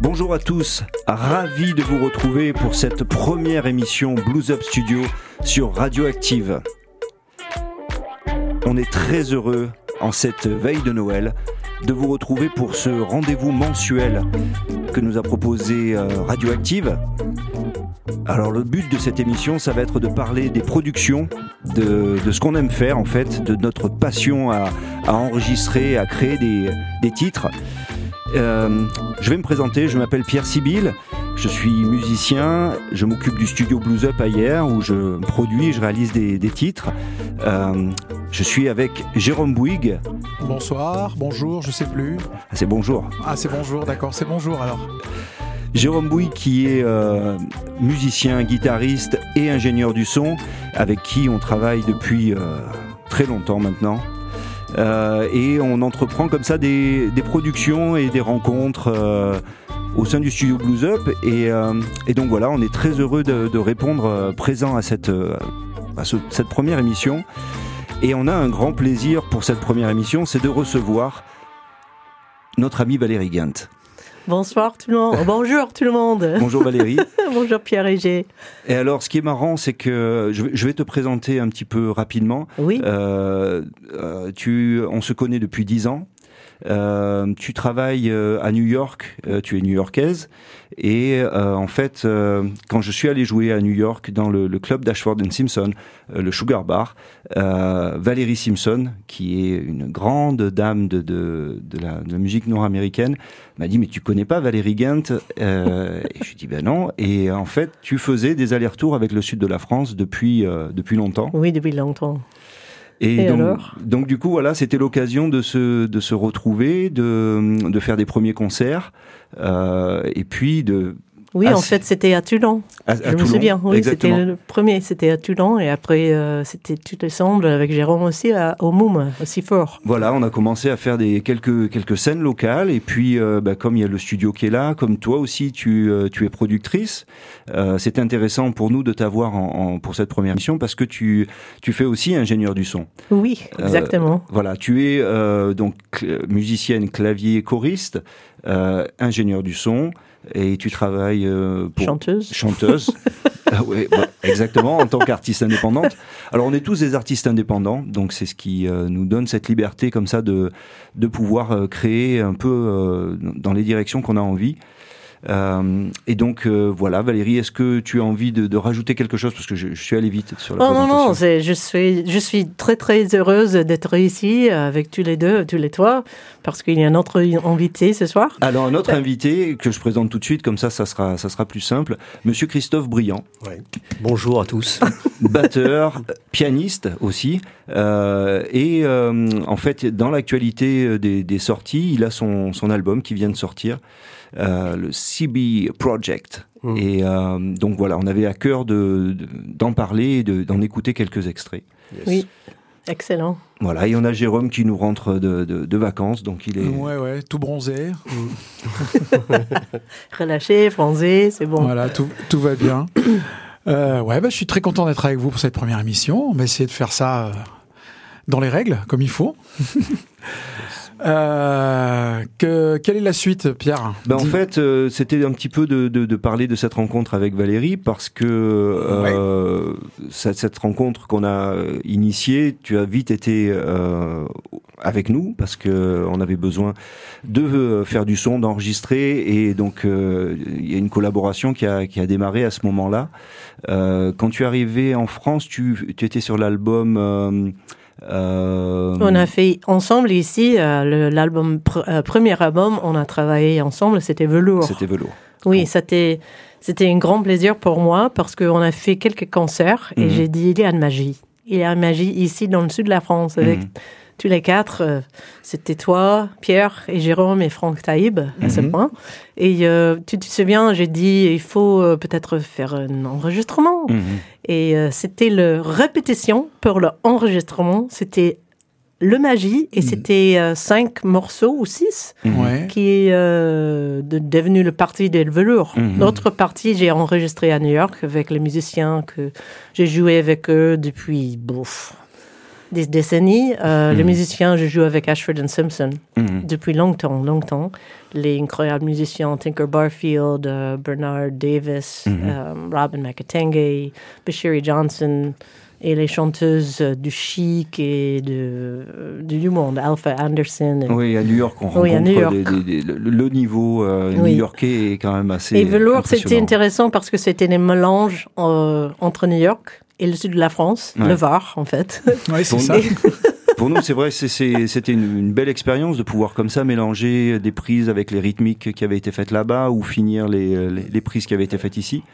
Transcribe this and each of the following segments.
Bonjour à tous, ravi de vous retrouver pour cette première émission Blues Up Studio sur Radioactive. On est très heureux en cette veille de Noël de vous retrouver pour ce rendez-vous mensuel que nous a proposé euh, Radioactive. Alors le but de cette émission, ça va être de parler des productions, de, ce qu'on aime faire en fait, de notre passion à, enregistrer, à créer des, titres. Euh, je vais me présenter, je m'appelle Pierre Sibyl, je suis musicien, je m'occupe du studio Blues Up ailleurs où je produis, je réalise des, titres. Euh, je suis avec Jérôme Bouygues. Bonsoir, bonjour, je sais plus. Ah, c'est bonjour. Ah, c'est bonjour, d'accord, c'est bonjour alors. Jérôme Bouygues qui est euh, musicien, guitariste et ingénieur du son, avec qui on travaille depuis euh, très longtemps maintenant. Euh, et on entreprend comme ça des, productions et des rencontres au sein du studio Blues Up. Et, donc voilà, on est très heureux de, répondre présent à cette, à cette première émission. Et on a un grand plaisir pour cette première émission, c'est de recevoir notre ami Valérie Gant. Bonsoir tout le monde. Bonjour tout le monde. Bonjour Valérie. Bonjour Pierre Égé. Et alors, ce qui est marrant, c'est que je vais te présenter un petit peu rapidement. Oui. Euh, euh, tu, on se connaît depuis dix ans. Euh, tu travailles euh, à New York, euh, tu es new-yorkaise, et en fait, quand je suis allé jouer à New York dans le, club d'Ashford Simpson, le Sugar Bar, Valérie Simpson, qui est une grande dame de, la, musique nord-américaine, m'a dit mais tu connais pas Valérie Gant Et je lui dis ben non. Et en fait, tu faisais des allers-retours avec le sud de la France depuis depuis longtemps. Oui, depuis longtemps. Et, donc, donc, du coup, voilà, c'était l'occasion de se, de se retrouver, de, de faire des premiers concerts, euh, et puis de oui, en fait, c'était à Toulon. je me souviens. Oui, c'était le premier, c'était à Toulon, et après, euh, c'était tout ensemble avec Jérôme aussi à, au Moum, aussi fort. Voilà, on a commencé à faire des quelques quelques scènes locales, et puis euh, bah, comme il y a le studio qui est là, comme toi aussi, tu euh, tu es productrice. c'était intéressant pour nous de t'avoir en, pour cette première mission parce que tu tu fais aussi ingénieur du son. Oui, exactement. voilà, tu es donc musicienne, clavier, choriste, ingénieur du son et tu travailles euh, pour chanteuse. Chanteuse. ah ouais, bah, exactement, en tant qu'artiste indépendante. Alors on est tous des artistes indépendants, donc c'est ce qui euh, nous donne cette liberté comme ça de de pouvoir euh, créer un peu dans les directions qu'on a envie. Euh, et donc euh, voilà, Valérie, est-ce que tu as envie de, rajouter quelque chose? Parce que je, suis allé vite sur la oh, présentation. Non, non, je suis, je suis très très heureuse d'être ici avec tous les deux, tous les trois, parce qu'il y a un autre invité ce soir. Alors un autre invité que je présente tout de suite, comme ça, ça sera, ça sera plus simple. Monsieur Christophe Briand. Bonjour à tous. Batteur, pianiste aussi, euh, et en fait dans l'actualité des, des, sorties, il a son, son album qui vient de sortir. Euh, le CB Project. Mmh. Et euh, donc voilà, on avait à cœur d'en de, d'en parler et d'en écouter quelques extraits. Oui. Excellent. Voilà, et on a Jérôme qui nous rentre de, de, vacances, donc il est... Ouais, ouais, tout bronzé. Relâché, bronzé, c'est bon. Voilà, tout, tout va bien. Euh, ouais, bah, je suis très content d'être avec vous pour cette première émission. On va essayer de faire ça dans les règles, comme il faut. Euh, que, quelle est la suite, Pierre ben En fait, euh, c'était un petit peu de, de, de, parler de cette rencontre avec Valérie parce que euh, cette, cette, rencontre qu'on a initiée, tu as vite été euh, avec nous parce que on avait besoin de faire du son, d'enregistrer et donc il y a une collaboration qui a, qui a démarré à ce moment-là. quand tu es arrivé en France, tu, tu étais sur l'album euh, on a fait ensemble ici euh, l'album euh, premier album. On a travaillé ensemble. C'était Velours. C'était Velours. Oui, c'était c'était un grand plaisir pour moi parce qu'on a fait quelques concerts et mhm. j'ai dit il y a une magie. Il y a une magie ici dans le sud de la France avec mhm tous les quatre, euh, c'était toi, Pierre et Jérôme et Franck Taïb à ce mhm. point. Et euh, tu te souviens, j'ai dit il faut euh, peut-être faire un enregistrement. Mhm. Et c'était la répétition pour l'enregistrement. C'était le magie et mhm. c'était cinq morceaux ou six qui est devenu le parti des velours. L'autre partie, j'ai enregistré à New York avec les musiciens que j'ai joué avec eux depuis bouf, des décennies. Euh, Mhm. Les musiciens, je joue avec Ashford and Simpson Mhm. depuis longtemps, longtemps. Les incroyables musiciens Tinker Barfield, euh, Bernard Davis, Mhm. euh, Robin McAtenge, Bashiri Johnson, et les chanteuses du chic et de, du, du monde, Alpha Anderson. et- Oui, à New York, on Oui, à rencontre New York. des- des- des- le, le niveau euh, Oui. new-yorkais est quand même assez. Et Velour, c'était intéressant parce que c'était des mélanges euh, entre New York et le sud de la France, Ouais. le Var en fait. Ouais, c'est Pour ça. Pour nous, c'est vrai, c'était une, une belle expérience de pouvoir comme ça mélanger des prises avec les rythmiques qui avaient été faites là-bas ou finir les, les, les prises qui avaient été faites ici.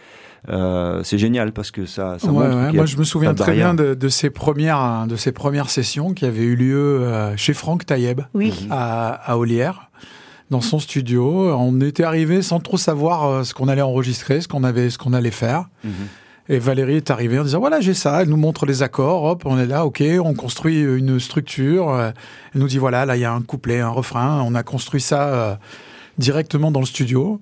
Euh, c'est génial parce que ça, ça Ouais, montre ouais. qu'il y a Moi, je me souviens très bien de, de ces premières, de ces premières sessions qui avaient eu lieu euh, chez Franck Taïeb Oui. à, à Olière, dans son studio. On était arrivé sans trop savoir euh, ce qu'on allait enregistrer, ce qu'on avait, ce qu'on allait faire. Mhm. Et Valérie est arrivée en disant voilà j'ai ça. Elle nous montre les accords. Hop, on est là. Ok, on construit une structure. Euh, Elle nous dit voilà là il y a un couplet, un refrain. On a construit ça euh, directement dans le studio.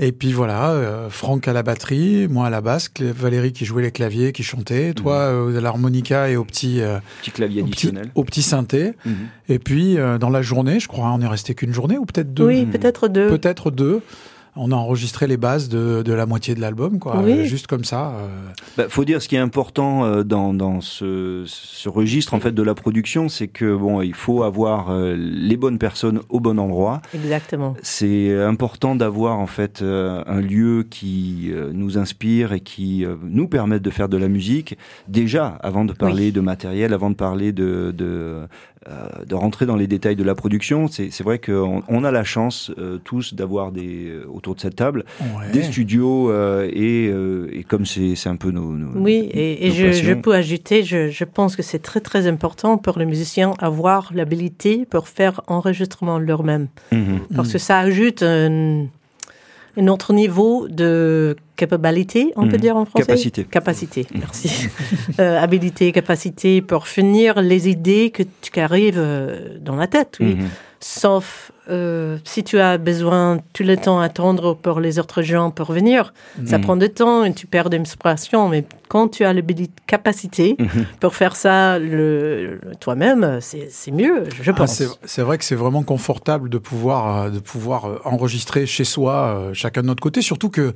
Et puis voilà, euh, Franck à la batterie, moi à la basse, Valérie qui jouait les claviers, qui chantait, toi euh, à l'harmonica et au petit, euh, Petit clavier au petit, additionnel. au petit synthé. Mhm. Et puis euh, dans la journée, je crois, on est resté qu'une journée ou peut-être deux. Oui, Mhm. peut-être deux. Peut-être deux. On a enregistré les bases de, de la moitié de l'album, quoi. Oui. Euh, Juste comme ça. euh. Bah, faut dire ce qui est important euh, dans, dans ce, ce registre en fait de la production, c'est que bon, il faut avoir euh, les bonnes personnes au bon endroit. Exactement. C'est important d'avoir en fait euh, un lieu qui euh, nous inspire et qui euh, nous permette de faire de la musique. Déjà, avant de parler de matériel, avant de parler de, de, euh, de rentrer dans les détails de la production, c'est c'est vrai qu'on on a la chance euh, tous d'avoir des euh, autour de cette table Ouais. des studios euh, et, euh, et comme c'est c'est un peu nos, nos Oui, et, et nos je, peux ajouter, je, je pense que c'est très très important pour les musiciens avoir l'habilité pour faire enregistrement leur-même. Mhm. Parce que ça ajoute un, un autre niveau de capacité, on peut Mhm. dire en français Capacité. Capacité, merci. Euh, habilité, capacité pour finir les idées que tu arrives euh, dans la tête, oui. Mhm. Sauf euh, si tu as besoin tout le temps attendre pour les autres gens pour venir, ça Mhm. prend du temps et tu perds d'inspiration. Mais quand tu as la capacité Mhm. pour faire ça le, le- toi-même, c'est c'est mieux, je Ah, pense. c'est c'est vrai que c'est vraiment confortable de pouvoir euh, de pouvoir euh, enregistrer chez soi euh, chacun de notre côté surtout que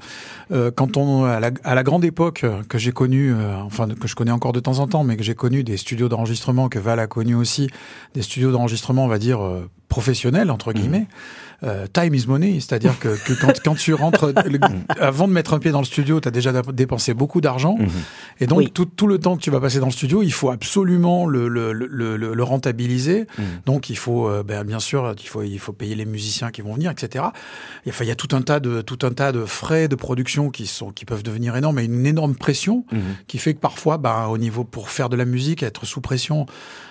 euh, quand on à la, à la grande époque que j'ai connue euh, enfin que je connais encore de temps en temps mais que j'ai connu des studios d'enregistrement que Val a connu aussi des studios d'enregistrement on va dire professionnels entre guillemets euh, time is money, c'est-à-dire que, que quand, quand tu rentres, le- avant de mettre un pied dans le studio, tu as déjà dépensé beaucoup d'argent. Mhm. Et donc, Oui. tout, tout le temps que tu vas passer dans le studio, il faut absolument le, le, le, le- le rentabiliser. Mhm. Donc, il faut, euh, ben, bien sûr, il faut, il faut payer les musiciens qui vont venir, etc. Et, enfin, il y a tout un tas de, tout un tas de frais de production qui sont, qui peuvent devenir énormes et une énorme pression Mhm. qui fait que parfois, ben, au niveau pour faire de la musique, être sous pression.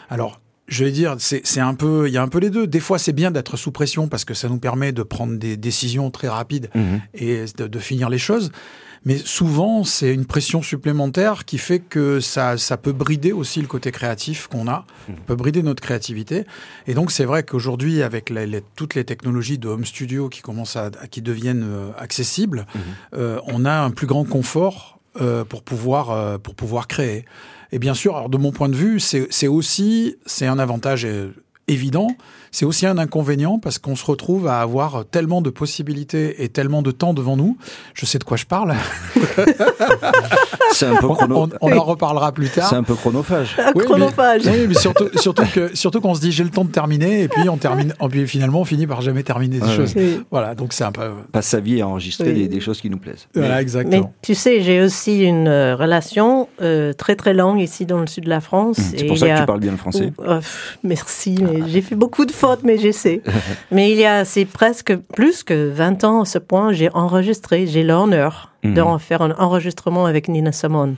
Alors, je vais dire, c'est un peu, il y a un peu les deux. Des fois, c'est bien d'être sous pression parce que ça nous permet de prendre des décisions très rapides Mhm. et de, de finir les choses. Mais souvent, c'est une pression supplémentaire qui fait que ça, ça peut brider aussi le côté créatif qu'on a, peut brider notre créativité. Et donc, c'est vrai qu'aujourd'hui, avec les- les- toutes les technologies de home studio qui commencent à, qui deviennent euh, accessibles, euh, on a un plus grand confort euh, pour pouvoir euh, pour pouvoir créer. Et bien sûr, alors de mon point de vue, c'est aussi c'est un avantage euh, évident, c'est aussi un inconvénient parce qu'on se retrouve à avoir tellement de possibilités et tellement de temps devant nous. Je sais de quoi je parle. C'est un peu On, chrono... on- on en reparlera plus tard. C'est un peu chronophage. Un Oui, chronophage. mais, oui, mais surtout, surtout que surtout qu'on se dit j'ai le temps de terminer et puis on termine, et puis finalement on finit par jamais terminer des Ouais, choses. Oui. Voilà, donc c'est un peu. Passe sa vie à enregistrer Oui. des, des choses qui nous plaisent. Voilà, Mais exactement. tu sais, j'ai aussi une euh, relation euh, très très longue ici dans le sud de la France. Mhm. C'est Et pour ça que a- tu parles bien le français. Euh, pff, merci, mais j'ai fait beaucoup de fautes, mais j'essaie. mais il y a, c'est presque plus que 20 ans à ce point, j'ai enregistré, j'ai l'honneur Mhm. de en faire un enregistrement avec Nina Simone.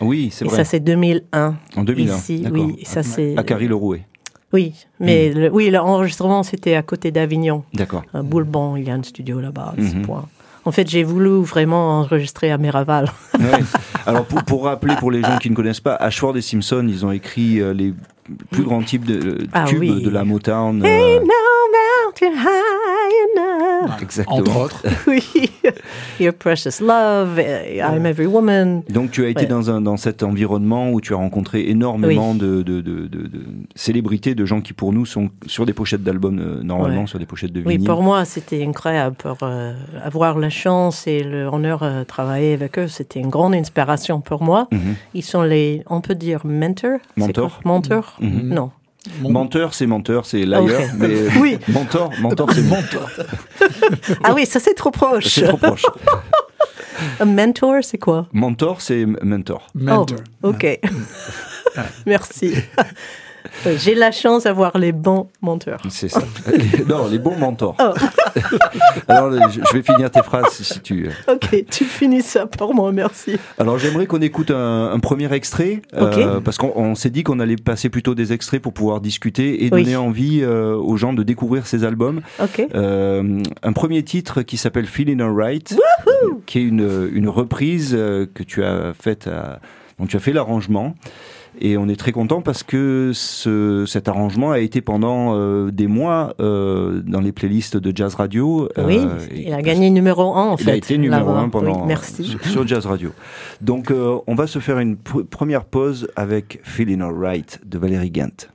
Oui, c'est Et vrai. ça, c'est 2001. en 2001. Ici, oui, ça c'est. À Carrie le Rouet. Oui, mais Mhm. le, oui, l'enregistrement c'était à côté d'Avignon, D'accord. à Boulbon. Il y a un studio là-bas. à ce Mhm. point. En fait, j'ai voulu vraiment enregistrer à Miraval. Ouais. Alors pour, pour rappeler pour les gens qui ne connaissent pas, Ashford et Simpson, ils ont écrit euh, les plus grands types de euh, Ah tubes oui. de la Motown. euh, Ain't no mountain high enough Exactement. Entre autres. oui. Your Precious Love, eh, I'm Every Woman. Donc tu as été Ouais. dans, un, dans cet environnement où tu as rencontré énormément de, de, de, de- de célébrités, de gens qui pour nous sont sur des pochettes d'albums, euh, normalement Ouais. sur des pochettes de Oui, vinyle. pour moi, c'était incroyable pour euh, avoir la chance et l'honneur de travailler avec eux. C'était une grande inspiration pour moi. Mhm. Ils sont les, on peut dire, mentors. C'est Mentors. Quoi Mentors Mhm. Non. Mon- Menteur, c'est menteur, c'est liar, Ok. mais euh, Oui. mentor, mentor, c'est mentor. Ah oui, ça c'est trop proche. C'est trop proche. Un mentor, c'est quoi? Mentor, c'est mentor. Mentor. Oh, ok. Merci. Ouais, J'ai la chance d'avoir les bons mentors. C'est ça. Les- non, les bons mentors. Oh. Alors, je vais finir tes phrases si tu. Ok, tu finis ça pour moi, merci. Alors, j'aimerais qu'on écoute un, un premier extrait, euh, parce qu'on on s'est dit qu'on allait passer plutôt des extraits pour pouvoir discuter et Oui. donner envie euh, aux gens de découvrir ces albums. Ok. Euh, un premier titre qui s'appelle Feeling Alright, qui est une, une reprise euh, que tu as faite, à- dont tu as fait l'arrangement. Et on est très content parce que ce, cet arrangement a été pendant euh, des mois euh, dans les playlists de Jazz Radio. Oui, euh, et- il a gagné numéro 1 en il fait. a été numéro là-bas. un pendant Oui, merci. sur, sur Jazz Radio. Donc euh, on va se faire une pr- première pause avec Feeling Alright de Valérie Gant.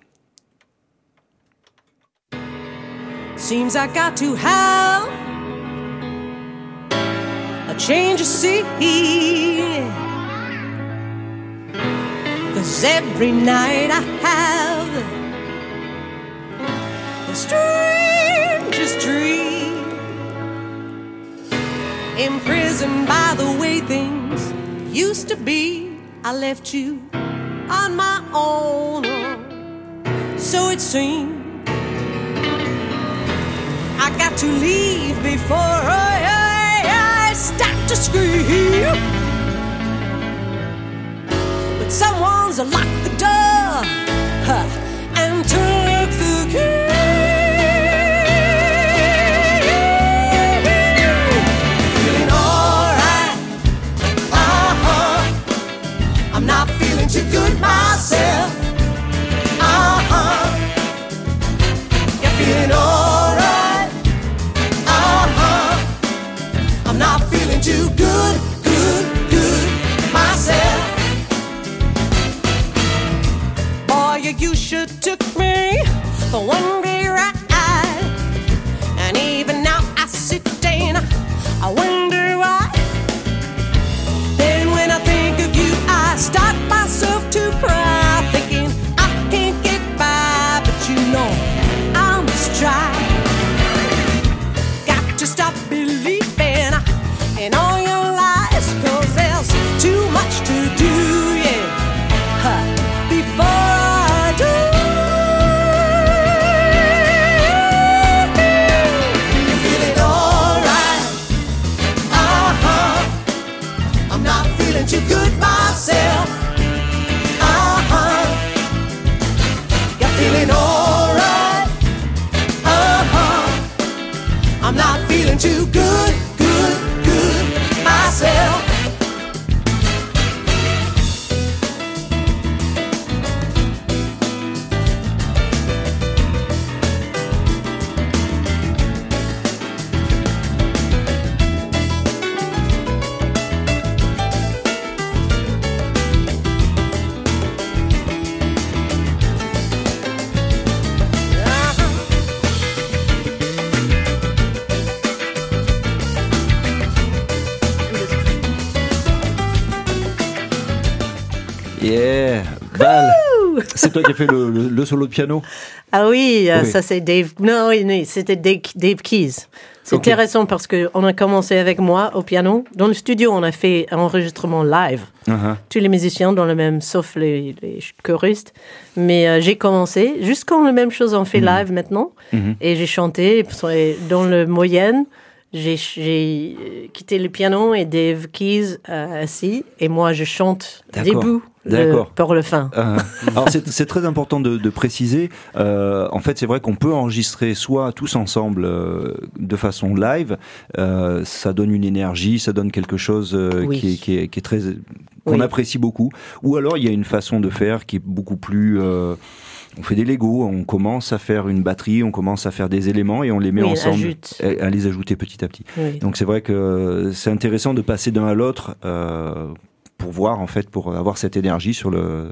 Seems I got to have a change of scene. Cause every night I have the strangest dream. Imprisoned by the way things used to be, I left you on my own. So it seems. I got to leave before I, I start to scream. Someone's locked the door. Huh, Yeah, Val, c'est toi qui as fait le, le- le solo de piano. Ah oui, euh, Oui. ça c'est Dave. Non, oui, c'était Dave, Dave Keys. C'est intéressant parce que on a commencé avec moi au piano. Dans le studio, on a fait un enregistrement live. Uh-huh. Tous les musiciens dans le même, sauf les, les choristes. Mais euh, j'ai commencé, juste quand la même chose on fait live maintenant. Et j'ai chanté et dans le moyenne. J'ai quitté le piano et Dave Keys euh, assis. Et moi, je chante debout D'accord. pour le fin. Euh, alors c'est très important de, de préciser. euh, en fait, c'est vrai qu'on peut enregistrer soit tous ensemble euh, de façon live. euh, ça donne une énergie, ça donne quelque chose euh, Oui. qui, est, qui, est, qui est très qu'on Oui. apprécie beaucoup. Ou alors il y a une façon de faire qui est beaucoup plus euh, on fait des Lego, on commence à faire une batterie, on commence à faire des éléments et on les met Oui, ensemble, ajoute. à les ajouter petit à petit. Oui. Donc c'est vrai que c'est intéressant de passer d'un à l'autre euh, pour voir en fait, pour avoir cette énergie sur le.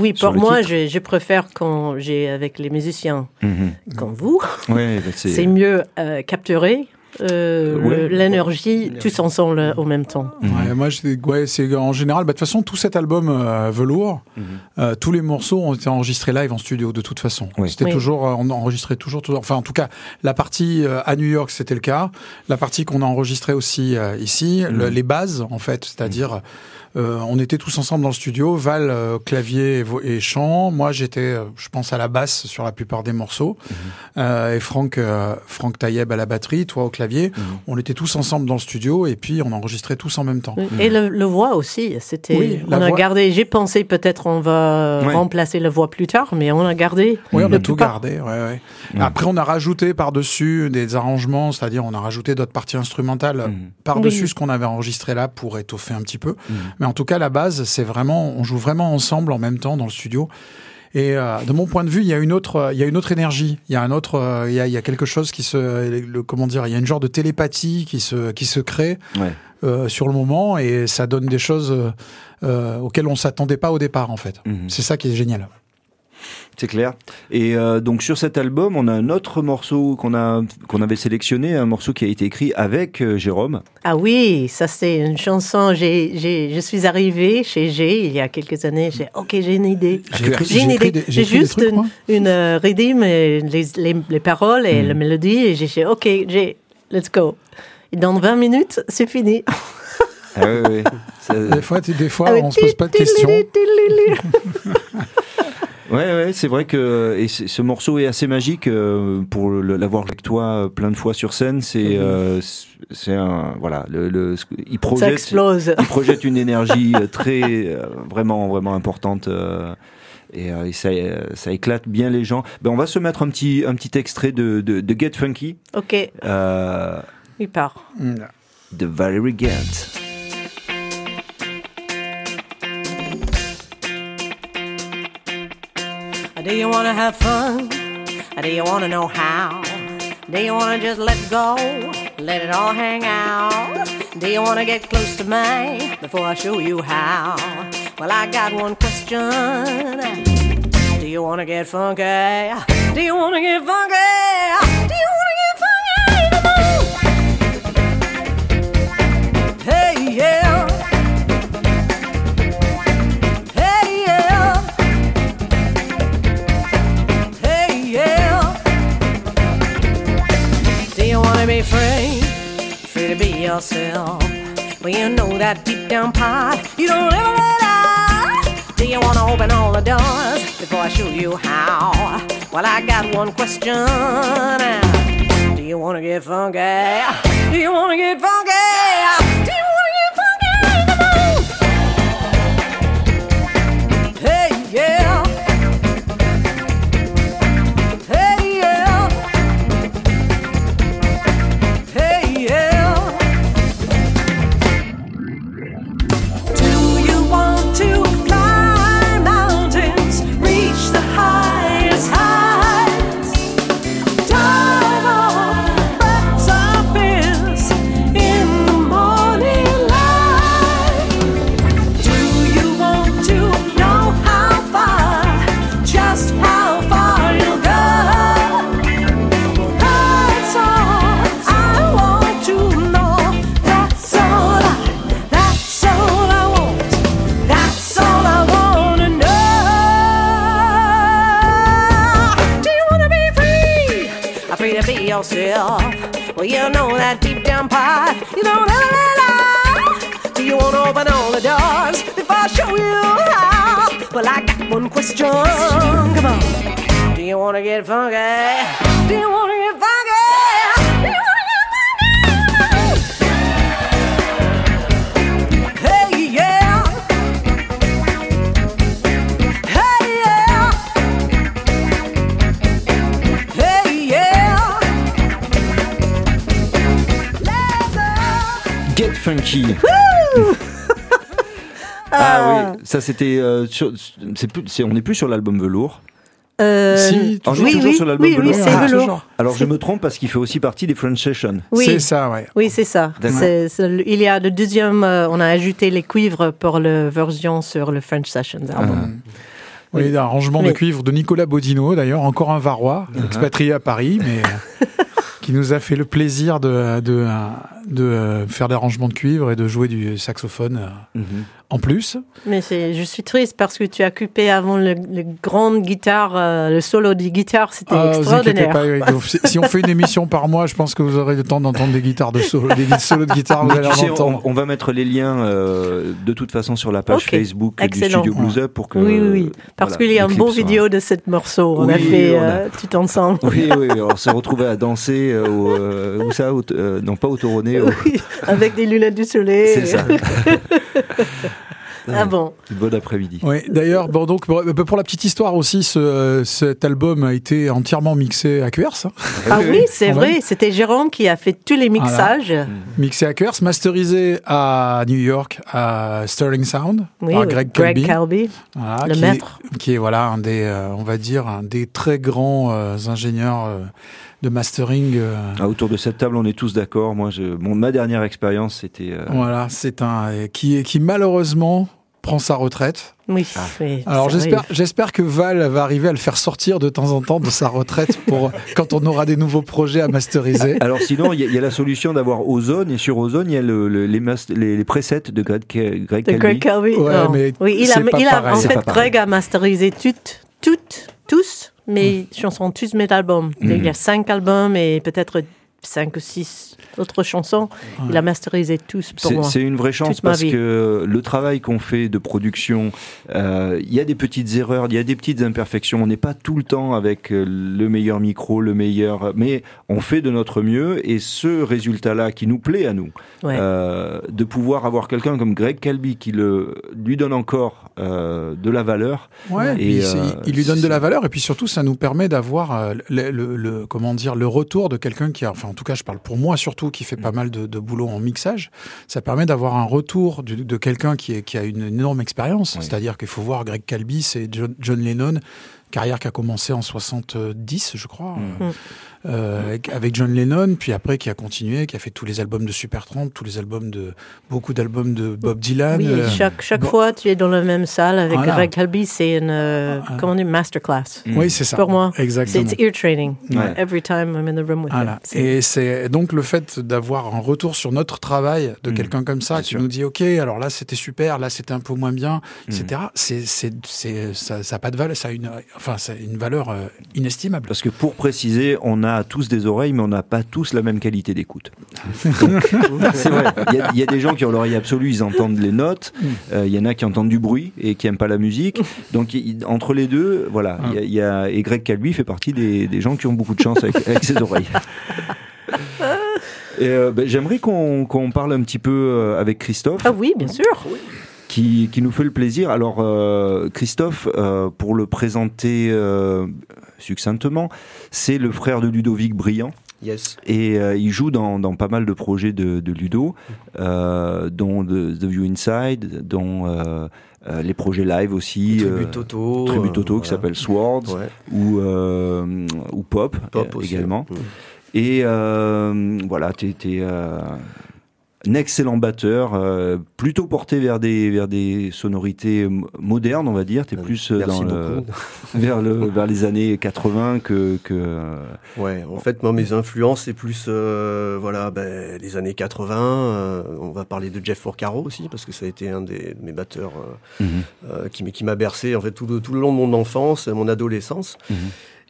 Oui, Sur pour moi, je, je préfère quand j'ai avec les musiciens Mhm. comme vous. Ouais, bah, c'est. C'est mieux euh, capturer euh, Ouais. le- l'énergie tous ensemble au même temps. Mhm. Ouais, moi, je- ouais, c'est en général. bah, De toute façon, tout cet album euh, Velours, Mhm. euh, tous les morceaux ont été enregistrés live en studio de toute façon. Oui. C'était Oui. toujours, euh, on enregistrait toujours, toujours. Enfin, en tout cas, la partie euh, à New York, c'était le cas. La partie qu'on a enregistrée aussi euh, ici, le- Mhm. les bases, en fait, c'est-à-dire. Euh, on était tous ensemble dans le studio, Val euh, clavier et, et chant. Moi, j'étais, euh, je pense, à la basse sur la plupart des morceaux, Euh, et Franck, euh, Franck Taïeb à la batterie, toi au clavier. Mhm. On était tous ensemble dans le studio et puis on enregistrait tous en même temps. Et le, le voix aussi, c'était. Oui, on a voix- gardé. J'ai pensé peut-être on va Ouais. remplacer la voix plus tard, mais on a gardé. Oui, on la a tout gardé. Ouais, ouais. Après, on a rajouté par-dessus des arrangements, c'est-à-dire on a rajouté d'autres parties instrumentales Mhm. par-dessus Oui. ce qu'on avait enregistré là pour étoffer un petit peu. Mhm. Mais en tout cas, la base, c'est vraiment, on joue vraiment ensemble en même temps dans le studio. Et euh, de mon point de vue, il y a une autre, il y a une autre énergie. Il y a un autre, euh, il y a, il y a quelque chose qui se, le, comment dire, il y a une genre de télépathie qui se, qui se crée Ouais. euh, sur le moment et ça donne des choses euh, euh, auxquelles on s'attendait pas au départ en fait. Mhm. C'est ça qui est génial. C'est clair. Et euh, donc sur cet album, on a un autre morceau qu'on a qu'on avait sélectionné, un morceau qui a été écrit avec euh, Jérôme. Ah oui, ça c'est une chanson. J'ai, j'ai, je suis arrivée chez G il y a quelques années. J'ai ok, j'ai une idée. J'ai écrit- J'ai une j'ai idée. des- juste trucs, une, une euh, rythme, les, les, les paroles et la mélodie. Et j'ai dit ok, j'ai, let's go. Et dans 20 minutes, c'est fini. Ah ouais. Ça- Des fois, des fois, Avec on se pose pas de questions. Ouais, ouais, c'est vrai que et ce morceau est assez magique euh, pour l'avoir avec toi euh, plein de fois sur scène. C'est, euh, c'est un, voilà, le, le- il Ça projette, explose. il projette une énergie euh, très, euh, vraiment, vraiment importante. euh, et, euh, et ça, euh, ça éclate bien les gens. Ben, on va se mettre un petit, un petit extrait de, de, de Get Funky, Ok, euh, il part. de Valerie Gant. Do you want to have fun? Do you want to know how? Do you want to just let go? Let it all hang out? Do you want to get close to me before I show you how? Well, I got one question. Do you want to get funky? Do you want to get funky? Do you yourself. Well, you know that deep down part you don't ever let out. Do you want to open all the doors before I show you how? Well, I got one question. Do you want to get funky? Do you want to get funky? You don't ever let out. Do you want to open all the doors before I show you how? Well, I got one question. Come on. Do you want to get funky? Do you want Funky. ah oui, ça c'était. euh, sur- c'est plus, c'est- on n'est plus sur l'album Velours. Euh, Si, On est oui, toujours oui, sur l'album oui, oui, velours. c'est Ah, velours. toujours. Alors je me trompe parce qu'il fait aussi partie des French Sessions. Oui. C'est ça, ouais. Oui, c'est ça. D'accord. C'est- c'est le- il y a le deuxième, euh, on a ajouté les cuivres pour la version sur le French Sessions album. Oui, l'arrangement de Mais- cuivre de Nicolas Bodino, d'ailleurs, encore un Varois, Uh-huh. expatrié à Paris, mais qui nous a fait le plaisir de, de, euh, de euh, faire l'arrangement de cuivre et de jouer du saxophone euh, Mhm. En plus. Mais je suis triste parce que tu as coupé avant le, le grande guitare, euh, le solo de guitare, c'était Ah, extraordinaire. pas, Eric. Donc, si- si on fait une émission par mois, je pense que vous aurez le temps d'entendre des guitares de solo, des solos de guitare, vous Mais allez tu en sais, on, entendre. on va mettre les liens euh, de toute façon sur la page Ok. Facebook Excellent. du Studio Blues Up pour que. Oui, oui, oui. Parce voilà, qu'il y a un beau vidéo de cette morceau. On a fait on a- euh, tout ensemble. Oui, oui, oui, on s'est retrouvé à danser euh, au, euh, où ça, au- euh, non pas au Toronnet, au- Oui, avec des lunettes du soleil. c'est ça. Ah bon Bon après-midi. Oui, d'ailleurs, bon, donc, pour, pour la petite histoire aussi, ce, cet album a été entièrement mixé à QRS. hein. Ah oui, c'est vrai. C'était Jérôme qui a fait tous les mixages. Mixé à QRS, masterisé à New York, à Sterling Sound, Oui, par. Greg. Voilà, le qui maître. Est, qui est, voilà, un des, euh, on va dire, un des très grands euh, ingénieurs euh, de mastering. euh, Ah, autour de cette table, on est tous d'accord. Moi, je, mon, ma dernière expérience, c'était. euh, Voilà, c'est un euh, qui, est- qui malheureusement prend sa retraite. Oui, Ah. oui, Alors j'espère, j'espère que Val va arriver à le faire sortir de temps en temps de sa retraite pour quand on aura des nouveaux projets à masteriser. Alors sinon, il y, a- il y a la solution d'avoir Ozone et sur Ozone, il y a le- le- les, les, les presets de Greg, Greg De Calvi. Greg Calvi. Ouais, non. mais oui, il a, pas il a en fait. Greg a masterisé toutes, toutes, tous mes chansons, tous mes albums. Il y a cinq albums et peut-être cinq ou six autres chansons. Il a masterisé tous pour C'est moi. c'est une vraie chance parce que le travail qu'on fait de production, euh, il y a des petites erreurs, il y a des petites imperfections. On n'est pas tout le temps avec euh, le meilleur micro, le meilleur, mais on fait de notre mieux et ce résultat-là qui nous plaît à nous, Ouais. euh, de pouvoir avoir quelqu'un comme Greg Calbi qui le, lui donne encore euh, de la valeur. Ouais, Et, puis c'est- euh, il lui donne de la valeur et puis surtout ça nous permet d'avoir le, le- le- comment dire le retour de quelqu'un qui a, enfin en tout cas je parle pour moi surtout qui fait pas mal de, de boulot en mixage. Ça permet d'avoir un retour du- de quelqu'un qui, est- qui a une, énorme expérience. Oui. C'est-à-dire qu'il faut voir Greg Calbi, c'est John, John Lennon, carrière qui a commencé en 70 je crois. Mm. euh, avec, avec John Lennon, puis après qui a continué, qui a fait tous les albums de Supertramp, tous les albums de beaucoup d'albums de Bob Dylan. Oui, euh, chaque, chaque bon. fois, tu es dans la même salle avec Voilà. Greg Calbi, c'est une, euh, Ah. comment on dit, masterclass. oui, c'est ça. Pour moi, C'est exactement. it's ear training. Ouais. Every time I'm in the room with Voilà. him. C'est- Et c'est donc le fait d'avoir un retour sur notre travail de Mhm. quelqu'un comme ça qui sûr. nous dit OK, alors là c'était super, là c'était un peu moins bien, Mhm. etc. C'est c'est c'est ça, ça a pas de valeur, ça a une enfin ça a une valeur euh, inestimable. Parce que pour préciser, on a tous des oreilles, mais on n'a pas tous la même qualité d'écoute. C'est vrai. Il y, a, il y a des gens qui ont l'oreille absolue, ils entendent les notes. Euh, il y en a qui entendent du bruit et qui aiment pas la musique. Donc entre les deux, voilà. Il y a- y a, et Greg Calvi fait partie des, des gens qui ont beaucoup de chance avec, avec ses oreilles. Et, euh, ben, J'aimerais qu'on parle un petit peu euh, avec Christophe Ah oui, bien sûr. Qui, qui nous fait le plaisir. Alors, euh, Christophe, euh, pour le présenter euh, succinctement, c'est le frère de Ludovic Briand. Yes. Et il joue dans, dans pas mal de projets de, de Ludo, dont The, The View Inside, dont les projets live aussi. Tribute Toto. Tribute Toto qui voilà. s'appelle Swords, Ouais, ou, ou Pop, Pop aussi. également. Mm. Et voilà, tu étais un excellent batteur, euh, plutôt porté vers des, vers des sonorités modernes, on va dire. Tu es plus euh, dans le, vers, le, vers les années 80 que. que euh, Ouais, en fait, moi, mes influences, c'est plus, euh, voilà, ben, les années 80. euh, on va parler de Jeff Porcaro aussi, parce que ça a été un des, de mes batteurs euh, euh, qui, m- qui m'a bercé en fait tout le, tout le long de mon enfance, mon adolescence. Mhm.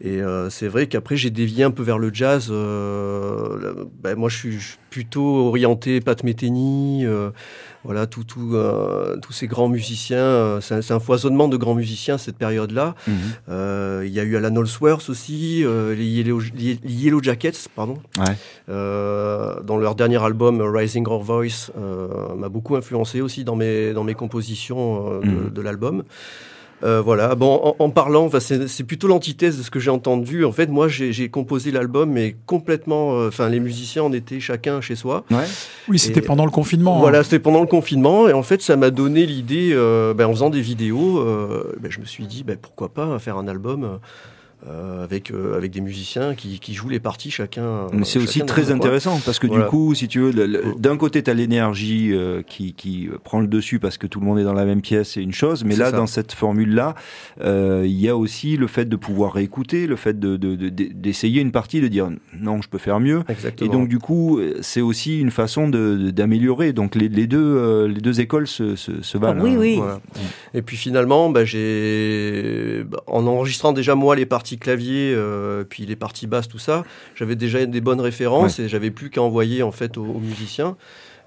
Et euh, c'est vrai qu'après j'ai dévié un peu vers le jazz. euh, ben, moi, je suis, plutôt orienté Pat Metheny, euh, voilà, tout, tout, euh, tous ces grands musiciens. euh, c'est un, c'est un foisonnement de grands musiciens cette période-là. mhm. Euh, Il y a eu Alan Holsworth aussi, euh, les, Yellow, les Yellow Jackets, pardon. Ouais. Euh, dans leur dernier album Rising Our Voice, euh, m'a beaucoup influencé aussi dans mes dans mes compositions Mhm. de l'album. Euh, voilà. Bon, en, en parlant, enfin, c'est plutôt l'antithèse de ce que j'ai entendu. En fait, moi, j'ai composé l'album, mais complètement. euh, Enfin, les musiciens en étaient chacun chez soi. Ouais. Oui, c'était pendant le confinement. Voilà, hein. c'était pendant le confinement et en fait, ça m'a donné l'idée, euh, ben, en faisant des vidéos, euh, ben, je me suis dit, ben, pourquoi pas faire un album. Euh, euh, avec, euh, avec des musiciens qui, qui jouent les parties chacun. Mais c'est aussi très intéressant parce que Voilà. du coup, si tu veux, Mm. d'un côté, tu as l'énergie euh, qui, qui prend le dessus parce que tout le monde est dans la même pièce, c'est une chose. Mais là, ça. dans cette formule-là, euh, il y a aussi le fait de pouvoir réécouter, le fait de- de- de- d'essayer une partie, de dire non, je peux faire mieux. Exactement. Et donc du coup, euh, c'est aussi une façon d'améliorer. Donc les, les deux, euh, les deux écoles se, se, se valent. oui, hein. oui. Voilà. Et puis finalement, bah, j'ai, bah, en enregistrant déjà moi les parties clavier, euh, puis les parties basses, tout ça, j'avais déjà des bonnes références et j'avais plus qu'à envoyer en fait aux, aux musiciens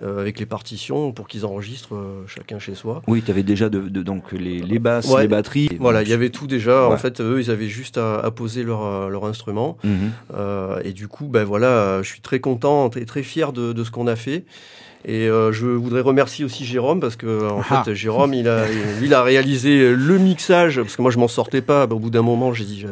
euh, avec les partitions pour qu'ils enregistrent euh, chacun chez soi. Oui, tu avais déjà de, de- donc les, les basses, Ouais. les batteries. Voilà, il y avait tout déjà. Ouais. En fait, eux, ils avaient juste à, à poser leur, leur instrument. Mhm. Euh, et du coup, ben voilà, je suis très content et très fier de, de ce qu'on a fait. Et euh, je voudrais remercier aussi Jérôme parce que en Ah. fait Jérôme il a il a réalisé le mixage parce que moi je m'en sortais pas. Au bout d'un moment j'ai dit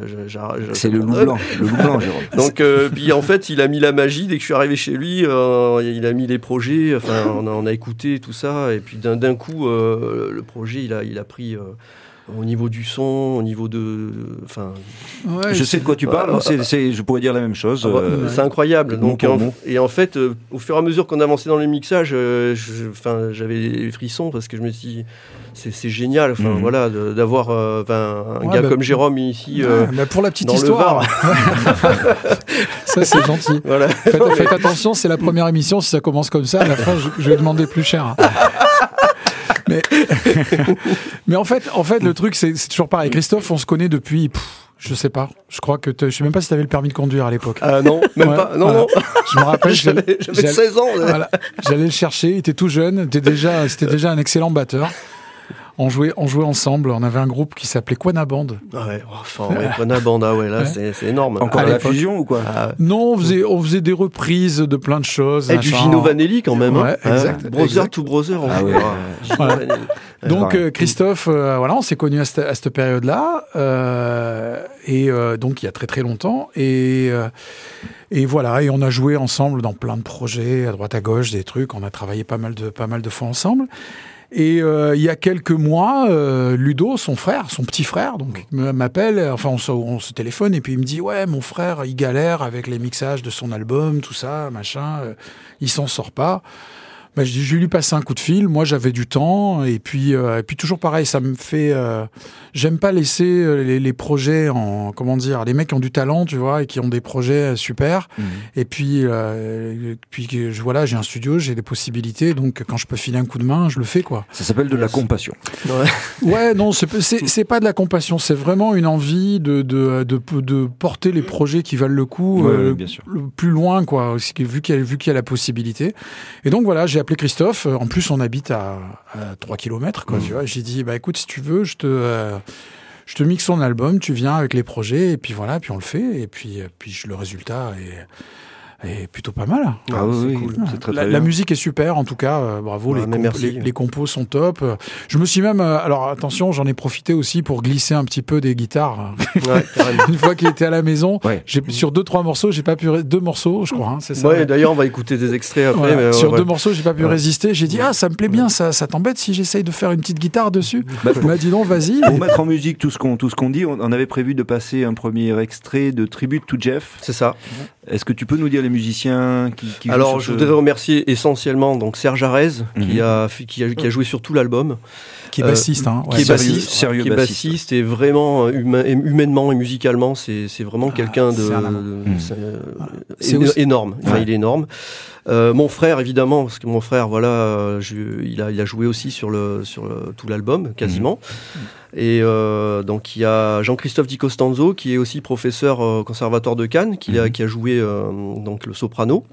C'est le loup blanc, le loup blanc, Jérôme. Donc euh, puis en fait il a mis la magie dès que je suis arrivé chez lui. euh, il a mis les projets. Enfin on a, on a écouté tout ça et puis d'un coup euh, le projet il a il a pris. Au niveau du son, au niveau de, enfin, Ouais, Je sais de quoi tu parles. Ah, c'est- c'est- je pourrais dire la même chose. Ah bah, euh, c'est incroyable. Donc, en- et en fait, euh, au fur et à mesure qu'on avançait dans les mixages, euh, je- enfin, j'avais des frissons parce que je me suis dit, c'est c'est génial. Enfin, Mhm. voilà, de- d'avoir euh, un Ouais, gars bah, comme Jérôme ici. euh, Ouais, bah, pour la petite dans le histoire, ça c'est gentil. voilà. Faites, faites attention, c'est la première émission. Si ça commence comme ça, à la fin, je, je vais demander plus cher. Mais, mais en fait, en fait, le truc, c'est c'est toujours pareil. Christophe, on se connaît depuis, pff, je sais pas. Je crois que je sais même pas si tu avais le permis de conduire à l'époque. Ah non, même Ouais, pas. Non, voilà. non. Je me rappelle, J'avais j'avais j'allais- 16 ans. là. voilà, j'allais le chercher. Il était tout jeune. Déjà, c'était déjà un excellent batteur. On jouait, on jouait ensemble. On avait un groupe qui s'appelait Quana Band. Ah ouais, oh, enfin, ouais, Quana Banda, ouais, là, Ouais. c'est c'est énorme. Encore à la fusion ou quoi Ah, Non, on faisait, on faisait des reprises de plein de choses. et du. Gino Vanelli quand même. Ouais, hein. exact, Brother exact. to brother. Ah ouais. hein. Voilà. Vanelli. Donc euh, Christophe, euh, voilà, on s'est connus à cette, à cette période-là, euh, et euh, donc il y a très très longtemps, et euh, et voilà, et on a joué ensemble dans plein de projets à droite à gauche, des trucs, on a travaillé pas mal de pas mal de fois ensemble. Et euh, il y a quelques mois, euh, Ludo, son frère, son petit frère, donc m'appelle, enfin on se, on se téléphone et puis il me dit ouais mon frère il galère avec les mixages de son album, tout ça, machin, euh, il s'en sort pas. Bah, je, dis, je vais lui passer un coup de fil. Moi, j'avais du temps. Et puis, euh, et puis toujours pareil, ça me fait. euh, J'aime pas laisser euh, les, les projets en. Comment dire Les mecs qui ont du talent, tu vois, et qui ont des projets euh, super. Mhm. Et puis, euh, puis je- voilà, j'ai un studio, j'ai des possibilités. Donc, quand je peux filer un coup de main, je le fais, quoi. Ça s'appelle de la compassion. Ouais. Ouais, non, c'est pas de la compassion. C'est vraiment une envie de, de, de, de porter les projets qui valent le coup Ouais, euh, ouais, bien sûr. le plus loin, quoi, vu qu'il y, a- vu qu'il y a la possibilité. Et donc voilà, j'ai appelé Christophe. En plus, on habite à, à 3 km, quoi, tu vois. J'ai dit, bah écoute, si tu veux, je te, euh, je te mixe son album, tu viens avec les projets, et puis voilà, puis on le fait, et puis, euh, puis je- le résultat est, est plutôt pas mal. Ah oui, oui, très, La, très la bien. musique est super, en tout cas, euh, bravo, Ouais, les, mais comp- merci. les, les compos sont top. Je me suis même, euh, alors attention, j'en ai profité aussi pour glisser un petit peu des guitares. Ouais, carrément. Une fois qu'il était à la maison, Ouais. j'ai sur deux trois morceaux, j'ai pas pu deux morceaux, je crois, hein, c'est ça. Ouais, d'ailleurs, on va écouter des extraits après. Voilà. mais, ouais, sur ouais. deux morceaux, j'ai pas pu Ouais. résister. J'ai dit ah ça me plaît bien, ça, ça t'embête si j'essaye de faire une petite guitare dessus. Bah, Il m'a dit non, vas-y. Pour mettre en musique tout ce qu'on tout ce qu'on dit, on, on avait prévu de passer un premier extrait de Tribute to Jeff. C'est ça. Est-ce que tu peux nous dire les musiciens qui, qui jouent Alors, je voudrais remercier essentiellement donc Serge Arez qui Mhm. a fait- qui a, qui a joué sur tout l'album, Qui est Euh, bassiste, hein. qui est sérieux- bassiste, sérieux qui est bassiste. bassiste et vraiment euh, humain- humainement et musicalement, c'est c'est vraiment Ah, quelqu'un de c'est c'est, euh, énorme. Enfin, Ouais. il est énorme. Euh, mon frère évidemment parce que mon frère voilà, je- il a il a joué aussi sur le sur le- tout l'album quasiment. Et euh, donc il y a Jean-Christophe Di Costanzo qui est aussi professeur au conservatoire de Cannes, qui, a, qui a joué euh, donc le soprano.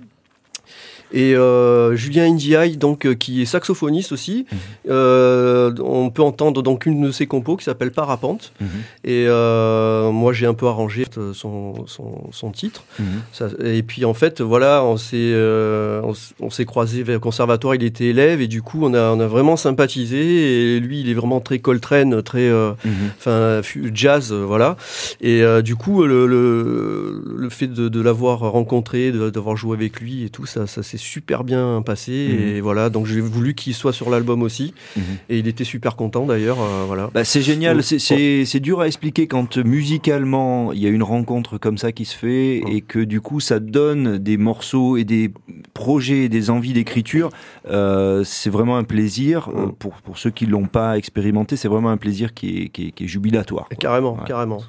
Et euh, Julien Indiaye, donc euh, qui est saxophoniste aussi. Mhm. Euh, on peut entendre donc une de ses compos qui s'appelle Parapente. Mhm. Et moi j'ai un peu arrangé son, son, son titre. Mhm. Ça- et puis en fait, voilà, on s'est on, on s'est croisé vers le conservatoire. Il était élève et du coup on a on a vraiment sympathisé. Et lui, il est vraiment très Coltrane, très enfin jazz, voilà. Et du coup, le, le, le fait de, de l'avoir rencontré, d'avoir joué avec lui et tout, ça, ça s'est super bien passé. Et voilà, donc j'ai voulu qu'il soit sur l'album aussi. Mhm. Et il était super content d'ailleurs. euh, voilà. Bah, c'est génial, Ouais. c'est- dur à expliquer quand euh, musicalement il y a une rencontre comme ça qui se fait Ouais. et que du coup ça donne des morceaux et des projets, et des envies d'écriture. Euh, c'est vraiment un plaisir euh, Ouais. pour, pour ceux qui l'ont pas expérimenté. C'est vraiment un plaisir qui est, qui est, qui est jubilatoire. quoi. Carrément, Ouais. carrément.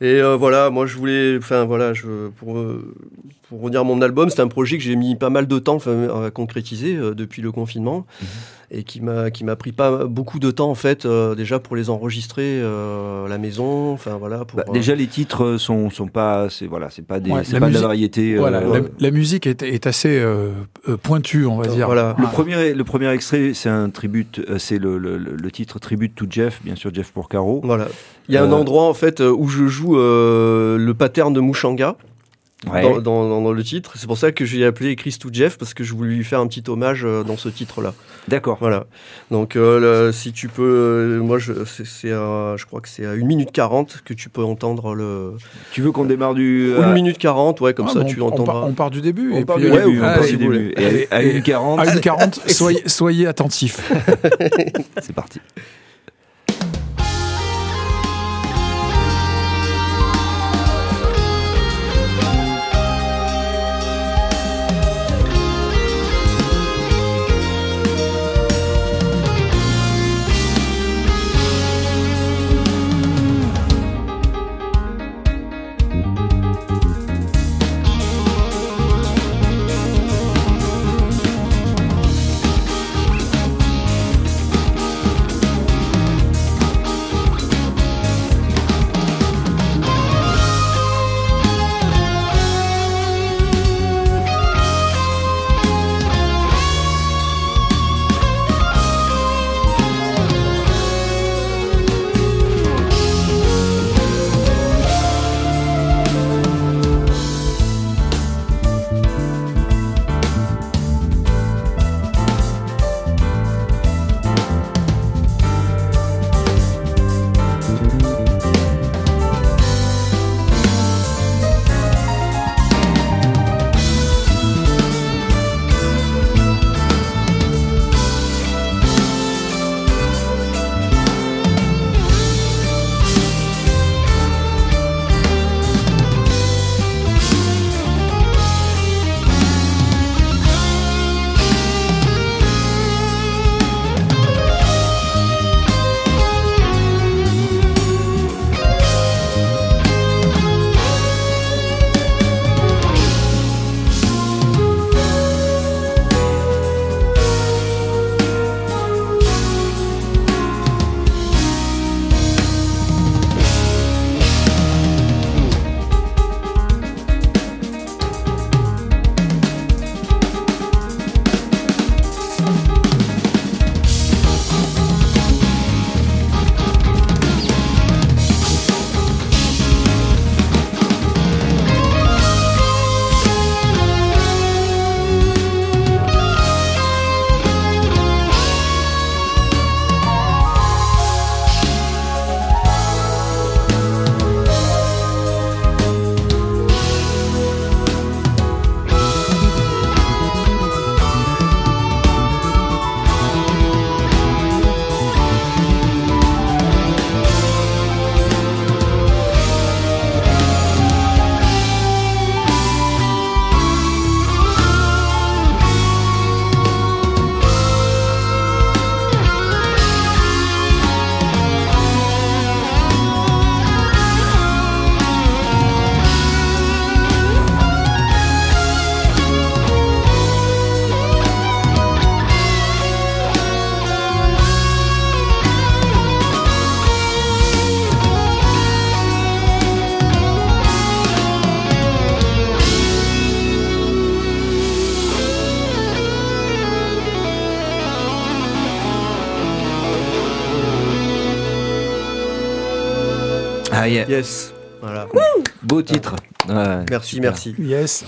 Et voilà, moi je voulais, enfin voilà, je, pour, pour redire mon album, c'est un projet que j'ai mis pas mal de temps enfin, à concrétiser euh, depuis le confinement Mhm. et qui m'a qui m'a pris pas beaucoup de temps en fait euh, déjà pour les enregistrer euh, à la maison, enfin voilà. Pour, Bah, euh, déjà les titres sont sont pas c'est voilà c'est pas des Ouais, c'est la pas de la musique- variété. euh, Voilà, la, musique est, est assez pointue, on va dire. Voilà. Le premier, le premier extrait, c'est un tribute, euh, c'est le, le, le- le titre Tribute to Jeff, bien sûr Jeff Porcaro. Voilà. Il y a un endroit en fait où je joue euh, le pattern de Mushanga Ouais. dans, dans, dans- dans le titre. C'est pour ça que j'ai appelé Chris to Jeff parce que je voulais lui faire un petit hommage euh, dans ce titre-là. D'accord. Voilà. Donc euh, le- si tu peux, euh, moi je, c'est, je crois que c'est à 1 minute 40 que tu peux entendre le. Tu veux qu'on démarre du. Ou euh, 1 minute 40, ouais, comme Ah, ça tu on, on entendras. part, on part du début. on et part puis, du euh, début, on ah, part et- du début. Et à, à et- 1h40, À une 40, soyez, soyez attentifs. c'est parti. Ah. Yes. Voilà. Beau titre. Ouais, Merci, super. merci. Yes.